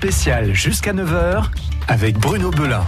spécial jusqu'à 9h avec Bruno Belin.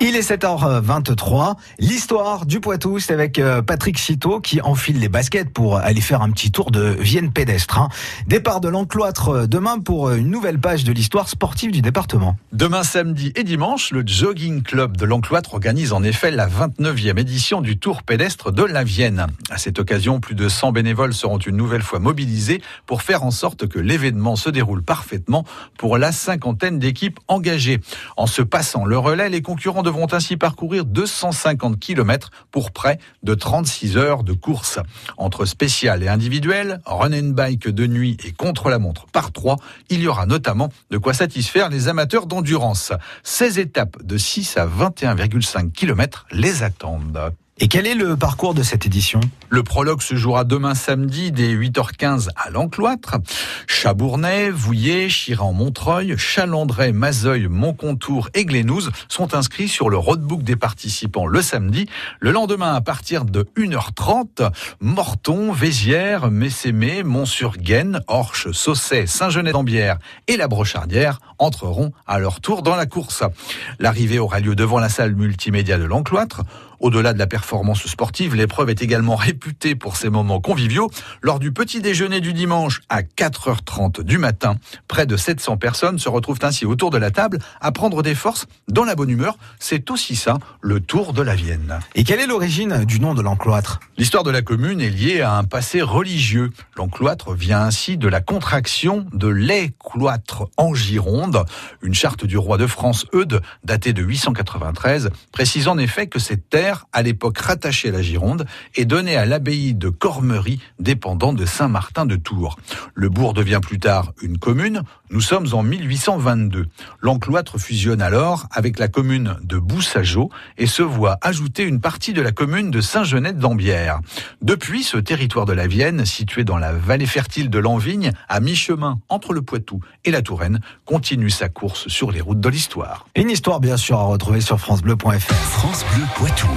Il est 7h23. L'histoire du Poitou, c'est avec euh, Patrick Citeau qui enfile les baskets pour aller faire un petit tour de Vienne pédestre. Hein. Départ de l'encloître euh, demain pour euh, une nouvelle page de l'histoire sportive du département. Demain samedi et dimanche, le Jogging Club de l'encloître organise en effet la 29e édition du Tour pédestre de la Vienne. À cette occasion, plus de 100 bénévoles seront une nouvelle fois mobilisés pour faire en sorte que l'événement se déroule parfaitement pour la cinquantaine d'équipes engagées. En se passant le relais, les concurrents devront ainsi parcourir 250 km pour près de 36 heures de course. Entre spécial et individuel, run and bike de nuit et contre-la-montre par trois, il y aura notamment de quoi satisfaire les amateurs d'endurance. 16 étapes de 6 à 21,5 km les attendent. Et quel est le parcours de cette édition? Le prologue se jouera demain samedi dès 8h15 à l'Encloître. Chabournay, Vouillé, Chiran-Montreuil, Chalandray, Mazeuil, Montcontour et Glénouse sont inscrits sur le roadbook des participants le samedi. Le lendemain, à partir de 1h30, Morton, Vézières, Messémé, Mont-sur-Gaine, Orche, Sausset, Saint-Genès-d'Ambière et la Brochardière entreront à leur tour dans la course. L'arrivée aura lieu devant la salle multimédia de l'Encloître. Au-delà de la performance sportive, l'épreuve est également réputée pour ses moments conviviaux. Lors du petit déjeuner du dimanche à 4h30 du matin, près de 700 personnes se retrouvent ainsi autour de la table à prendre des forces dans la bonne humeur. C'est aussi ça, le Tour de la Vienne. Et quelle est l'origine du nom de l'encloître? L'histoire de la commune est liée à un passé religieux. L'encloître vient ainsi de la contraction de les cloîtres en Gironde. Une charte du roi de France Eudes, datée de 893, précise en effet que cette terre à l'époque rattachée à la Gironde, est donné à l'abbaye de Cormery, dépendant de Saint-Martin de Tours. Le bourg devient plus tard une commune. Nous sommes en 1822. L'encloître fusionne alors avec la commune de Boussageau et se voit ajouter une partie de la commune de Saint-Genès-d'Ambière. Depuis, ce territoire de la Vienne, situé dans la vallée fertile de l'Envigne, à mi-chemin entre le Poitou et la Touraine, continue sa course sur les routes de l'histoire. Une histoire bien sûr à retrouver sur francebleu.fr. France Bleu Poitou.